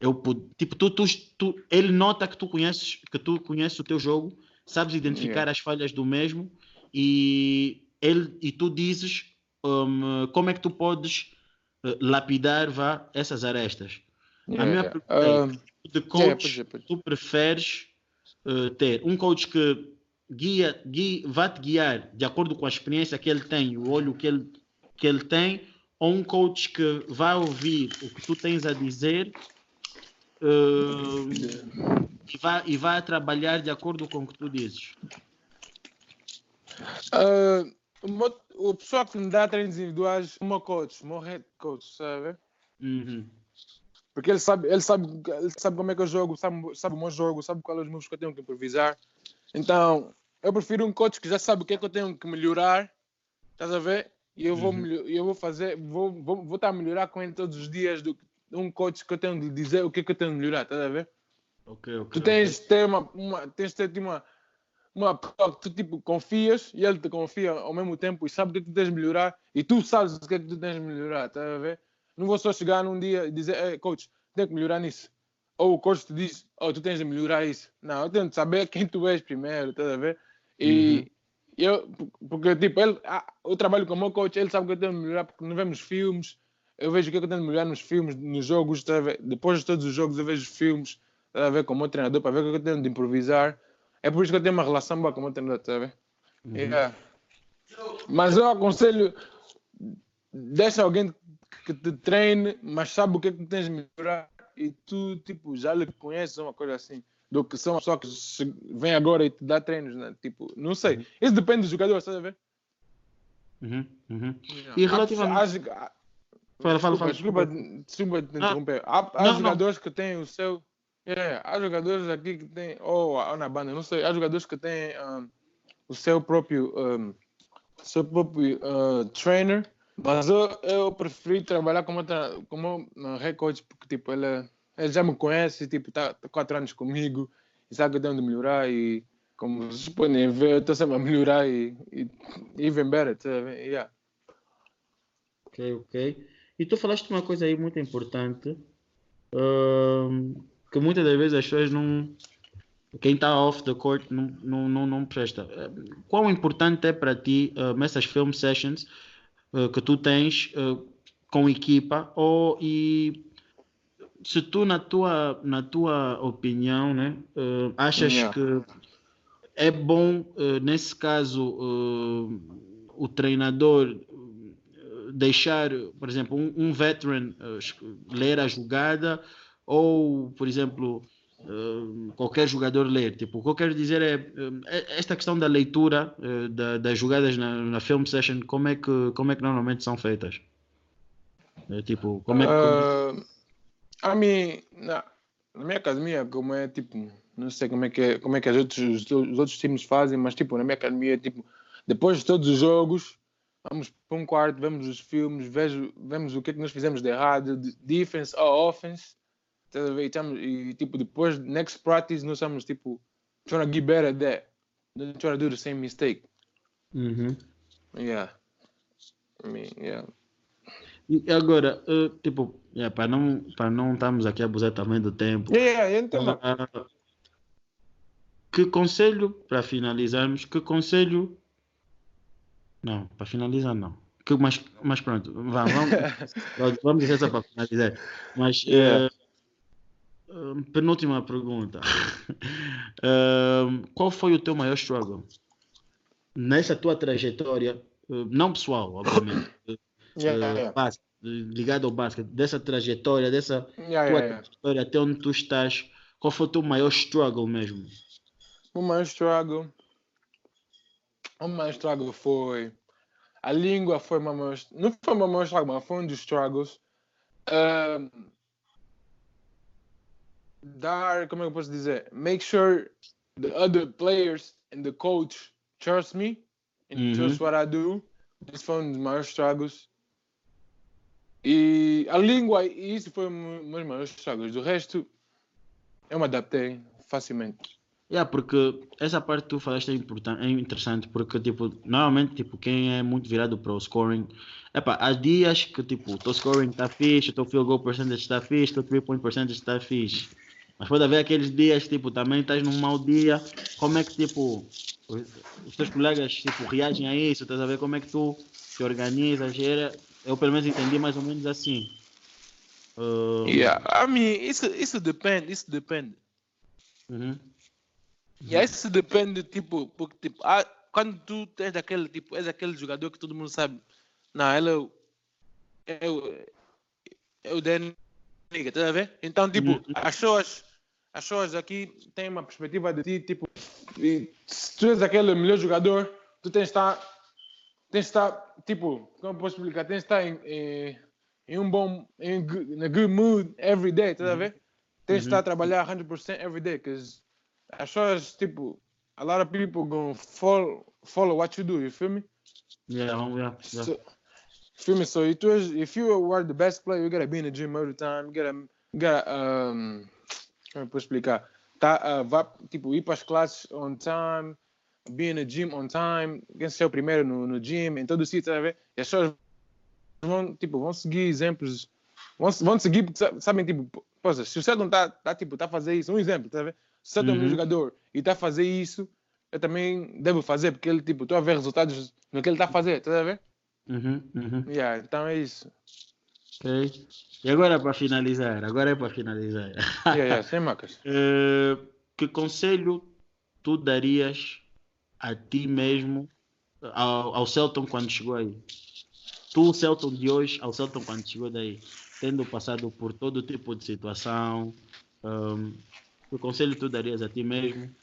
eu pude, tipo, tu, tu, tu- ele nota que tu conheces, que tu conheces o teu jogo, sabes identificar Yeah. as falhas do mesmo e ele e tu dizes hum, como é que tu podes lapidar vá, essas arestas. Yeah, a minha yeah. pergunta é, Um, de yeah, coach ser, pode ser. tu preferes eh, ter um coach que guia, guia, vai te guiar de acordo com a experiência que ele tem, o olho que ele, que ele tem, ou um coach que vai ouvir o que tu tens a dizer eh, e, vai, e vai trabalhar de acordo com o que tu dizes. Uh, o, meu- o pessoal que me dá treinos individuais, o meu coach, o meu head coach, sabe? Uhum. Porque ele sabe, ele sabe, ele sabe como é que eu jogo, sabe, sabe o meu jogo, sabe quais são os moves que eu tenho que improvisar. Então, eu prefiro um coach que já sabe o que é que eu tenho que melhorar, estás a ver? E eu vou, Uhum. eu vou fazer, vou, vou, vou estar a melhorar com ele todos os dias do que um coach que eu tenho de dizer o que é que eu tenho de melhorar, estás a ver? Ok, ok. Tu tens de ter uma, uma, tens de ter tipo, uma, uma pessoa que tu tipo, confias e ele te confia ao mesmo tempo e sabe o que tu tens de melhorar e tu sabes o que é que tu tens de melhorar, estás a ver? Não vou só chegar num dia e dizer, "Ei, coach, tem que melhorar nisso. Ou o coach te diz, oh, tu tens de melhorar isso. Não, eu tenho de saber quem tu és primeiro, estás a ver? E eu, porque tipo, ele, ah, eu trabalho com o meu coach, ele sabe o que eu tenho de melhorar porque não vemos filmes, eu vejo o que é que eu tenho de melhorar nos filmes, nos jogos, ver? depois de todos os jogos eu vejo filmes, estás a ver, com o meu treinador para ver o que é que eu tenho de improvisar. É por isso que eu tenho uma relação boa com o meu treinador, estás a ver? Uhum. Yeah. Mas eu aconselho, deixa alguém que te treine, mas sabe o que é que tens de melhorar e tu, tipo, já lhe conheces, uma coisa assim. do que são só que vem agora e te dá treinos, né? Tipo, não sei. Isso depende do jogador, estás a ver? Uhum, uhum. E relativamente- há- há- Fala, fala, fala. Desculpa, desculpa te Não. interromper. Há, há Não, não. jogadores que têm o seu. É, há jogadores aqui que têm. Ou, na banda, não sei. Há jogadores que têm um, o seu próprio. Um, seu próprio uh, trainer. Mas eu, eu preferi trabalhar como, como um porque tipo, ele, ele já me conhece, tipo, está tá quatro anos comigo e sabe que eu tenho de melhorar e como vocês podem ver, eu estou sempre a melhorar e, e even better, tá? Yeah. Ok, ok. E tu falaste uma coisa aí muito importante, que muitas das vezes as pessoas não. Quem está off the court não, não, não, não presta. Eh, Quão importante é para ti ahm, essas film sessions eh, que tu tens eh, com equipa? Ou, e se tu, na tua, na tua opinião, né, eh, achas Yeah. que é bom, eh, nesse caso, eh, o treinador eh, deixar, por exemplo, um, um veteran eh, ler a jogada ou, por exemplo, eh, qualquer jogador ler. Tipo, o que eu quero dizer é eh, esta questão da leitura eh, da- das jogadas na, na film session, como é que como é que normalmente são feitas? Eh, tipo, como é que Uh, a mim, na, na minha academia, como é tipo, não sei como é que, é- como é que os, outros, os outros times fazem, mas tipo, na minha academia, tipo, depois de todos os jogos, vamos para um quarto, vemos os filmes, vejo, vemos o que é que nós fizemos de errado, de defense ou offense, estás a ver? E, estamos- e, tipo, depois, next practice, nós estamos tipo, trying to get better at that, not trying to do the same mistake. Uhum. Yeah. I mean, yeah. E agora, eh, tipo, yeah, para não para não estarmos aqui a abusar também do tempo, Yeah, yeah, então, Ah, que conselho, para finalizarmos, que conselho. Não, para finalizar não. Que, mas, mas pronto, vá, vamos, vamos dizer só para finalizar. Mas Yeah. eh, penúltima pergunta. Eh, qual foi o teu maior struggle? Nessa tua trajetória, não pessoal, obviamente, yeah, eh, yeah. ligado ao basquete, dessa trajetória, dessa Yeah, tua trajetória até onde tu estás, qual foi o teu maior struggle mesmo? O maior struggle. O maior struggle foi. A língua foi uma maior. Não foi uma maior struggle, mas foi um dos struggles. Ahm, dar. Como é que eu posso dizer? Make sure the other players and the coach trust me and Uhum. trust what I do. This foi um dos maiores struggles. E a língua, isso foi um dos maiores struggles. Do resto, eu me adaptei facilmente. Yeah, porque essa parte que tu falaste é, importante, é interessante, porque tipo, normalmente tipo, quem é muito virado para o scoring, epá, há dias que tipo, o teu scoring está fixe, o teu field goal percentage está fixe, o teu three point percentage está fixe. Mas pode haver aqueles dias, tipo, também estás num mau dia, como é que tipo, os, teus colegas tipo, reagem a isso, estás a ver como é que tu te organizas, era, eu pelo menos entendi mais ou menos assim. Uh, Yeah, I mean, isso, isso depende, isso depende. uhum, E aí isso depende, tipo, porque, tipo, ah, quando tu tens daquele, tipo, és aquele jogador que todo mundo sabe, não, ele é o, é o, é o Dan Nigga, tá a ver? Então, tipo, Uhum. as pessoas, as pessoas aqui têm uma perspectiva de ti, tipo, se tu és aquele melhor jogador, tu tens de estar, tens de estar, tipo, como posso explicar, tens de estar em, em, em um bom, em a good mood every day, tá a ver? Tens de estar a trabalhar 100% every day, because as pessoas, tipo, a lot of people gonna follow, follow what you do, you feel me? yeah, yeah, yeah. So, feel me? So it was, if you were the best player, you gotta be in the gym all the time. You gotta, you gotta um, como eu explicar? Tá, uh, vá, tipo, ir para as classes on time, be in the gym on time, quem ser o primeiro no, no gym, em todo o sítio, tá a ver? E as pessoas vão, tipo, vão seguir exemplos, vão, vão seguir, sabem, tipo, poxa, se o Celton tá, tá, tipo, tá a fazer isso, um exemplo, tá a ver? Se o Celton é um Uhum. jogador e tá a fazer isso, eu também devo fazer, porque ele, tipo, estou a ver resultados no que ele tá a fazer, tá a ver? Uhum, uhum. Yeah, então é isso. E agora para finalizar, agora é para finalizar. Yeah, yeah, sem. Eh, que conselho tu darias a ti mesmo, ao, ao Celton quando chegou aí? Tu, o Celton de hoje, ao Celton quando chegou daí, tendo passado por todo tipo de situação, ehm, Que conselho tu darias a ti mesmo?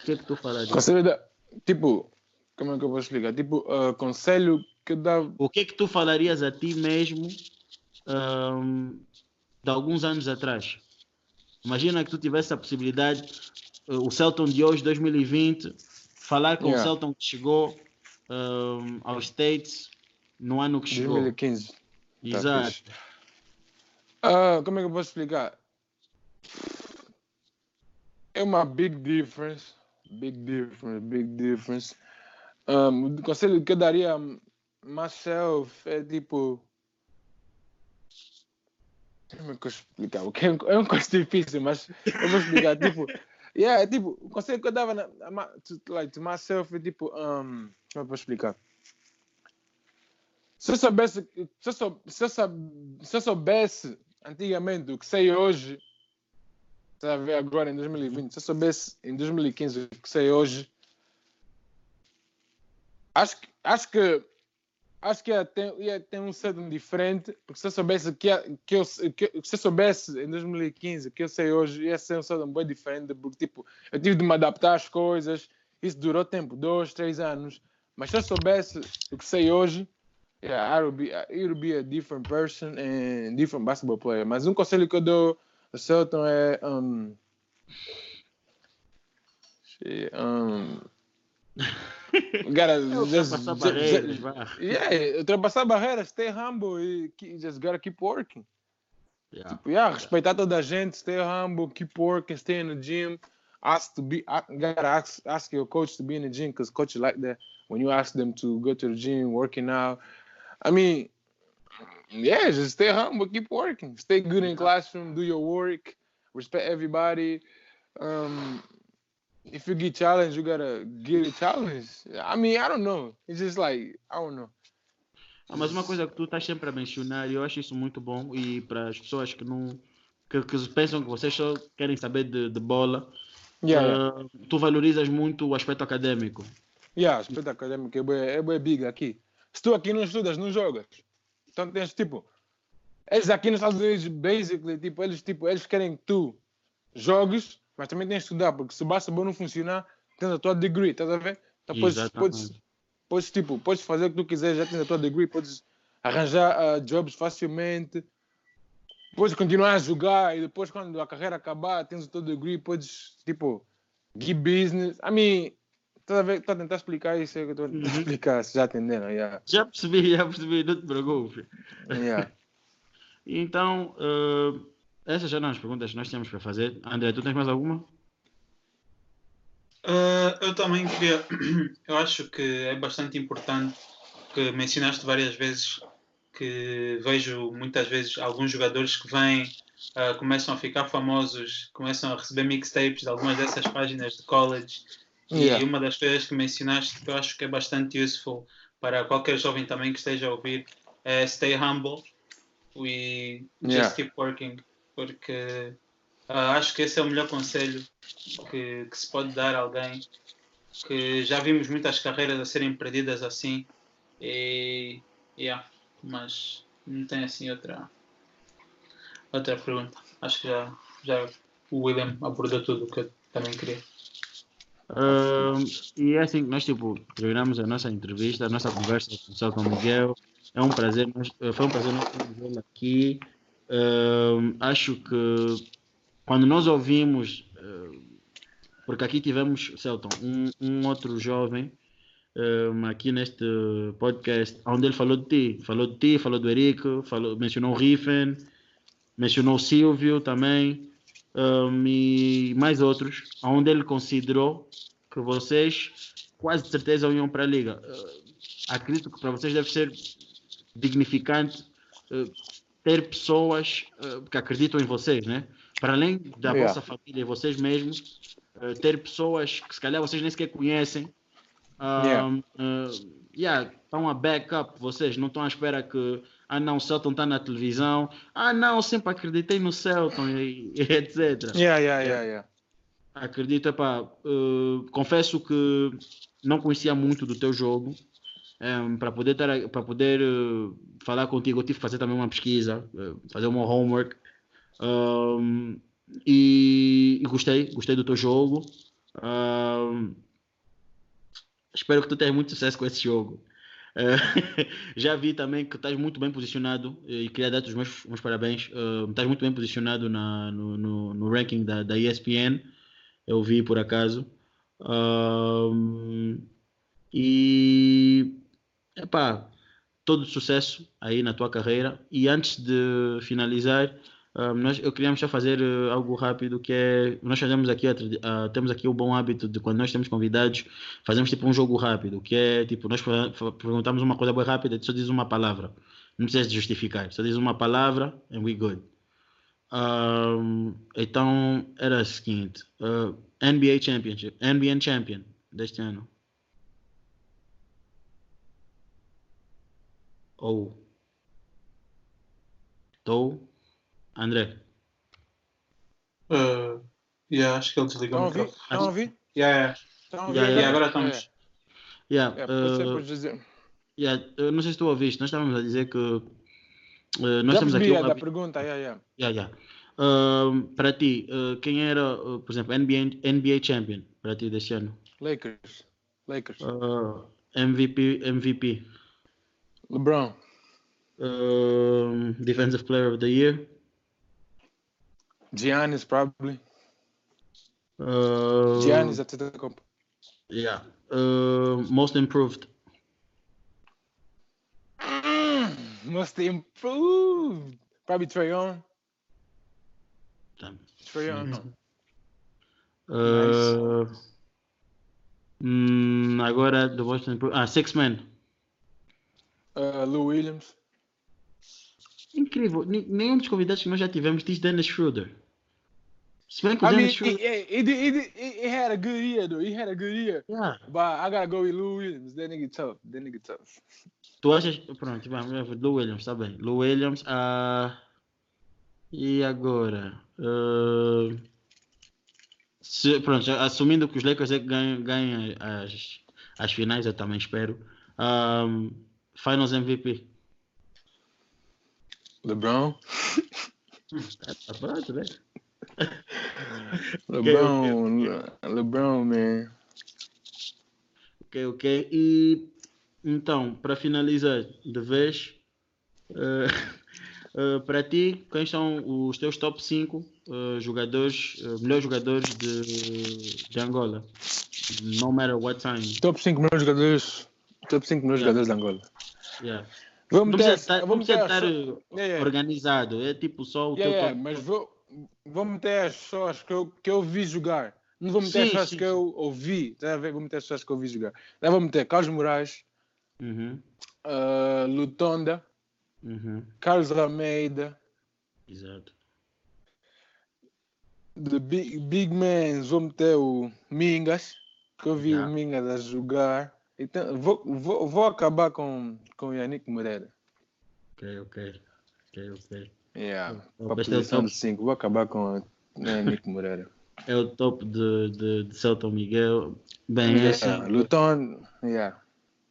O que é que tu falarias? Conselho da. Tipo, como é que eu vou explicar? Tipo, uh, conselho que dá. O que é que tu falarias a ti mesmo um, de alguns anos atrás? Imagina que tu tivesse a possibilidade, uh, o Celton de hoje, 2020, falar com Yeah. o Celton que chegou um, aos States no ano que chegou. 2015. Tá Exato. fixe. Ah, como é que eu posso explicar? É uma big difference. Big difference, big difference. Um, o conselho que eu daria a myself é tipo. Como é que eu explicar? É um- é um coisa difícil, mas eu vou explicar. tipo, yeah, é tipo, o conselho que eu dava na, a ma- to, like, to myself é tipo. Um, como é eu explicar? Se eu soubesse, se eu, sou, se, eu sou- se eu soubesse antigamente o que sei hoje, está a ver agora em 2020, se eu soubesse em 2015 o que sei hoje, acho que acho que acho que ia ter, ia ter um cedo diferente, porque se eu soubesse que, ia- que eu que, se eu soubesse em 2015 o que eu sei hoje, ia ser um cedo bem diferente, porque tipo, eu tive de me adaptar às coisas, isso durou tempo, dois, três anos, mas se eu soubesse o que sei hoje, yeah, I would be, I would be a different person and different basketball player. Mas um conselho que eu dou ao Celton é um, um, gotta just, just- just- yeah, ultrapassar barreiras, stay humble e just gotta keep working. Yeah. Yeah, respeitar toda a gente, stay humble, keep working, stay in the gym. Ask to be, gotta ask, ask your coach to be in the gym because coach like that. When you ask them to go to the gym, working out. I mean, yeah, just stay humble, keep working, stay good in classroom, do your work, respect everybody. Um, if you get challenged, you gotta get a challenge. I mean, I don't know. It's just like I don't know. Ah, mas uma coisa que tu estás sempre a mencionar, e eu acho isso muito bom, e para as pessoas que não que, que pensam que vocês só querem saber de, de bola, Yeah, yeah. ah, tu valorizas muito o aspecto acadêmico. Yeah, aspecto acadêmico é bué, é bué big aqui. Se tu aqui não estudas, não jogas. Então tens tipo. Eles aqui nos Estados Unidos, basically, tipo, eles, tipo, eles querem que tu jogues, mas também tens de estudar, porque se o basketball não funcionar, tens a tua degree, estás a ver? Então podes, podes, podes, tipo, podes fazer o que tu quiseres, já tens a tua degree, podes arranjar ah, jobs facilmente, podes continuar a jogar e depois quando a carreira acabar, tens o teu degree, podes, tipo, give business. I mean, estás a ver? Estou a tentar explicar isso, é que estou a tentar Uhum. explicar, se já entenderam, yeah. Já percebi, já percebi, não te preocupes. yeah. Então, ah, essas eram as perguntas que nós tínhamos para fazer. André, tu tens mais alguma? Uh, eu também queria. Eu acho que é bastante importante que mencionaste várias vezes que vejo muitas vezes alguns jogadores que vêm, uh, começam a ficar famosos, começam a receber mixtapes de algumas dessas páginas de college. Yeah. E uma das coisas que mencionaste que eu acho que é bastante useful para qualquer jovem também que esteja a ouvir é stay humble e just Yeah. keep working. Porque ah, acho que esse é o melhor conselho que, que se pode dar a alguém. Que já vimos muitas carreiras a serem perdidas assim. E. Yeah, mas não tem assim outra. Outra pergunta. Acho que já, já o William abordou tudo o que eu também queria. Ah, e é assim que nós tipo, terminamos a nossa entrevista, a nossa conversa com o Miguel. É um prazer, nós- eh, foi um prazer nós termos ele aqui. Ah, acho que quando nós ouvimos, ah, porque aqui tivemos, Celton, um, um outro jovem ah, aqui neste podcast, onde ele falou de ti, falou de ti, falou do Eric, falou, mencionou o Riffen, mencionou o Silvio também um, e mais outros, onde ele considerou que vocês quase de certeza iam para a liga. Uh, acredito que para vocês deve ser dignificante uh, ter pessoas uh, que acreditam em vocês, né? Para além da Yeah. vossa família e vocês mesmos, uh, ter pessoas que se calhar vocês nem sequer conhecem. Um, Yeah. uh, yeah, estão a backup vocês, não estão à espera que ah não, o Celton está na televisão, ah não, eu sempre acreditei no Celton e, e etc. Yeah, yeah, yeah, yeah. Acredito, epá, uh, confesso que não conhecia muito do teu jogo. Um, para poder, para poder uh, falar contigo, eu tive que fazer também uma pesquisa, uh, fazer meu homework. Um, e, e gostei, gostei do teu jogo. Uh, espero que tu tenhas muito sucesso com esse jogo. Uh, já vi também que estás muito bem posicionado e queria dar-te os meus, meus parabéns. Uh, estás muito bem posicionado na, no, no, no, ranking da, da ESPN. Eu vi por acaso. E epá, todo sucesso aí na tua carreira. E antes de finalizar, um, nós, eu queríamos só fazer uh, algo rápido que é nós fazemos aqui uh, temos aqui o bom hábito de quando nós temos convidados fazemos tipo um jogo rápido que é tipo nós perguntamos uma coisa bem rápida só diz uma palavra. Não precisa justificar só diz uma palavra and we good. Um, então era o seguinte uh, NBA Championship NBA Champion deste ano ou oh. André. Uh, yeah, acho que ele desligou Estão a ouvir? Estão a ouvir? Yeah, yeah. Estão a ouvir? Yeah, yeah. agora estamos. Yeah, yeah, uh, dizer. Yeah, eu não sei se tu ouviste, nós estávamos a dizer que uh, nós Já temos aqui uma... da pergunta, yeah, yeah. Yeah, yeah. Uh, para ti, uh, quem era, uh, por exemplo, NBA, NBA Champion para ti deste ano? Lakers. Lakers. MVP, MVP. LeBron. Defensive Player of the Year. Giannis probably. Uh, Giannis at the comp. Yeah. Uh, most improved. Mm, most improved. Probably Trae Young. Damn. Trae Young. Uh, nice. mm, agora most improved. Ah, six men. Uh, Lou Williams. Incrível. Nenhum dos convidados que nós já tivemos diz Dennis Schroeder. Se bem que I o mean, Dennis he, Schroeder. he, he, he had a good year though. He had a good year. Yeah. But I gotta go with Lou Williams. That nigga tough. That nigga tough. Tu achas. Pronto, vamos Lou Williams, tá bem. Lou Williams. Uh... E agora? Uh... Se, pronto, assumindo que os Lakers é ganham, ganham as, as finais, eu também espero. Um, finals MVP. LeBron. tá pronto, né? LeBron, okay, okay. LeBron, man. Ok, ok. E então, para finalizar de vez, uh, uh, para ti, quem são os teus top 5 uh, jogadores, melhores jogadores de, de Angola? No matter what time. Top 5 melhores jogadores. Top 5 melhores yeah. jogadores de Angola. Yeah. Vamos não ter, estar, vamos estar yeah, yeah. organizado, é tipo só o yeah, teu yeah. Mas vou, vou meter as pessoas que eu, que eu vi jogar. Não vou meter as Sim, pessoas sim, que sim. eu ouvi. Tá? Vou meter as pessoas que eu vi jogar. Daí vou meter Carlos Moraes, Uhum, uh, Lutonda, uhum, Carlos Almeida, exato. The Big, big Man, vou meter o Mingas, que eu vi Yeah. o Mingas a jogar. Então, vou, vou, vou acabar com, com o Yannick Moreira. Ok, ok. Ok, ok. Yeah, O para a posição top. de 5. Vou acabar com o Yannick Moreira. É o top de, de, de Celta Miguel. Bem, assim. yeah, Luton, yeah.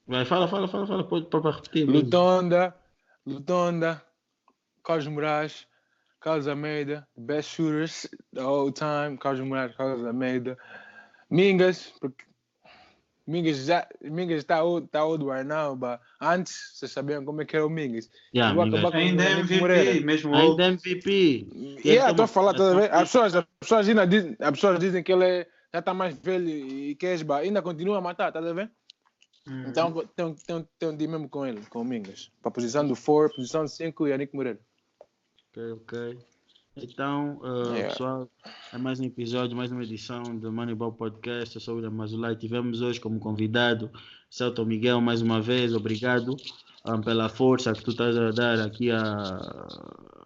Vai, fala, fala, fala, fala, pode, pode repetir. mesmo. Lutonda, Lutonda, Carlos Moraes, Carlos Almeida, best shooters whole time, Carlos Moraes, Carlos Almeida, Mingas, porque Mingas já, Mingas está old, tá old right now, but antes vocês sabiam como é que era o Mingas. Yeah, o Ainda é MVP, Moreira. mesmo Ainda é MVP. E yeah, estou a falar, a ver? prestação As pessoas, as pessoas ainda dizem, as pessoas dizem que ele é, já está mais velho e que é ainda continua a matar, tá a ver? Hum. Então tem, tem, tem um dia mesmo com ele, com o Mingas. Para a posição do 4, posição 5, Yannick Moreira. Ok, ok. Então, uh, Yeah. pessoal, é mais um episódio, mais uma edição do Moneyball Podcast. Eu sou o William Mazulay. Tivemos hoje como convidado Celton Miguel, mais uma vez. Obrigado um, pela força que tu estás a dar aqui a-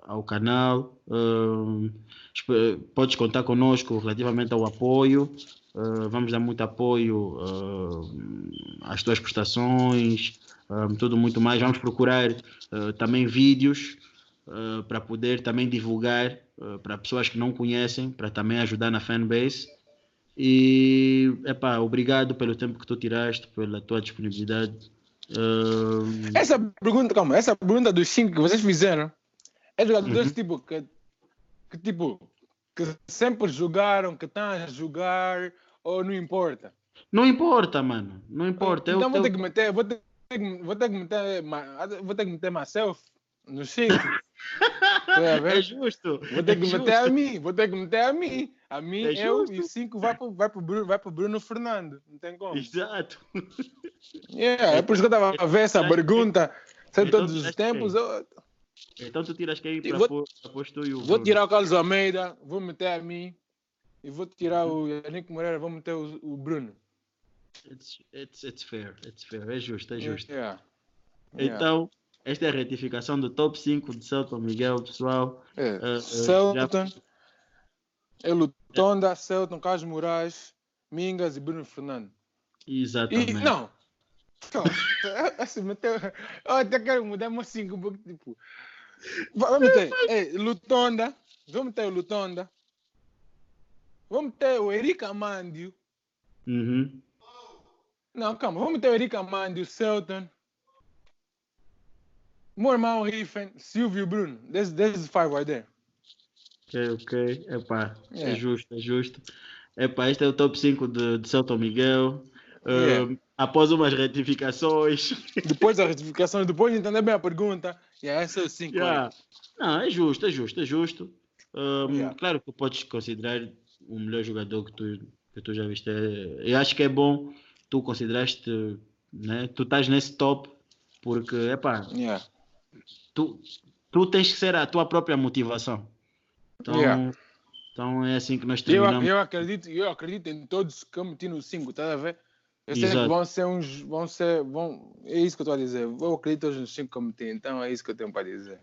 ao canal. Um, espe- podes contar conosco relativamente ao apoio. Uh, vamos dar muito apoio uh, às tuas prestações, um, tudo muito mais. Vamos procurar também vídeos eh, para poder também divulgar uh, para pessoas que não conhecem, para também ajudar na fanbase. E, epá, obrigado pelo tempo que tu tiraste, pela tua disponibilidade. Uh... Essa pergunta, calma, essa pergunta dos cinco que vocês fizeram é jogadores uhum. tipo que, que tipo que sempre jogaram, que estão a jogar ou não importa. Não importa, mano. Não importa. Então eu, vou eu... ter que meter, vou ter, vou ter que meter, vou ter que meter myself no 5. Tá é, é justo. Vou ter é que justo. meter a mim, vou ter que meter a mim. A mim, é, é eu justo. e cinco vai para vai pro Bruno, Bruno Fernando. Não tem como. Exato. Yeah, é por isso que eu estava a ver essa então, pergunta. Sem então, todos os tempos. Eu... Então tu tiras quem para vou... posto e o. Vou tirar o Carlos Almeida, vou meter a mim. E vou tirar o Henrique Moreira, vou meter o, o Bruno. It's, it's, it's fair, it's fair. É justo, é justo. Yeah. Yeah. Então esta é a retificação do top 5 de Celton Miguel, pessoal. É, eh, Celton, Elutonda, Celton, Carlos Moraes, Mingas e Bruno Fernando. E, Exatamente. não. Então, assim, eu até quero mudar mais cinco, porque tipo. Vamos meter é, Lutonda, vamos meter o Lutonda, vamos meter o Eric Amandio. Uhum. Não, calma, vamos meter o Eric Amandio, Celton, irmão Riffen, Silvio Bruno. There's, there's five right there. Ok, ok. Epá, é Yeah. justo, é justo. Epá, este é o top 5 de, de Celton Miguel. Yeah. Após umas retificações. Depois da retificação, depois de entender bem a pergunta, e yeah, essa é o 5. Yeah. Não, é justo, é justo, é justo. Um, Yeah. Claro que podes considerar o melhor jogador que tu, que tu já viste. É- Eu acho que é bom tu consideraste, né? Tu estás nesse top porque, epá, Yeah. Tu, tu tens que ser a tua própria motivação. Então, Yeah. então é assim que nós Eu, terminamos. eu, acredito, eu acredito em todos que eu meti no 5, tá a ver? Eu sei que vão ser uns. Vão ser. Vão, é isso que eu estou a dizer. Eu acredito todos nos 5 que eu meti, então é isso que eu tenho para dizer.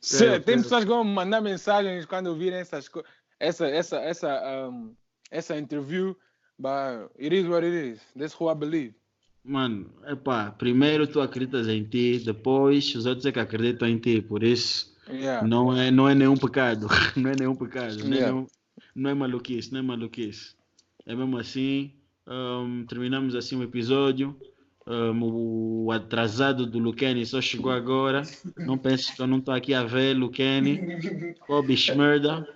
Se, É, tem pessoas que vão mandar mensagens quando ouvirem essas coisas. Essa, essa, essa, um, essa interview, but it is what it is. That's who I believe. Mano, epá, primeiro tu acreditas em ti, depois os outros é que acreditam em ti, por isso Yeah. não é, não é nenhum pecado, não é nenhum pecado, não é, nenhum- não é maluquice, não é maluquice. É mesmo assim, hum, terminamos assim o episódio. Hum, o atrasado do Luqueni só chegou agora. Não penses que eu não estou aqui a ver Luqueni. Bob Schmerda.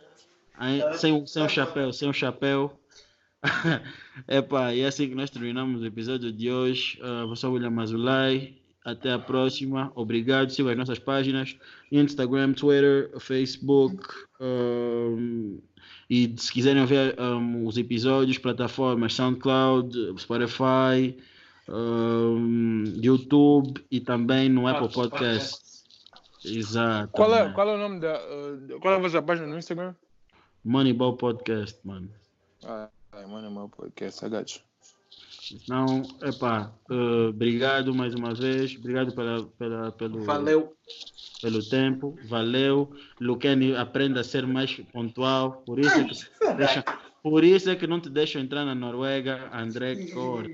Sem, um- sem um chapéu, sem um chapéu. Epá, e é assim que nós terminamos o episódio de hoje. Uh, eu sou o William Mazulay. Até a próxima. Obrigado. Sigam as nossas páginas: Instagram, Twitter, Facebook. um, e se quiserem ver um, os episódios, plataformas SoundCloud, Spotify, um, YouTube e também no Apple Podcast. Exato. Qual é, qual é o nome da. uh, qual é a vossa página no Instagram? Moneyball Podcast, mano. Ah, ai, mano, é meu podcast, I got you. Então, epá, uh, obrigado mais uma vez. Obrigado pela, pela, pelo, Valeu. pelo tempo. Valeu. Luqueni aprenda a ser mais pontual. Por isso é que, deixa, por isso é que não te deixam entrar na Noruega, André Cor.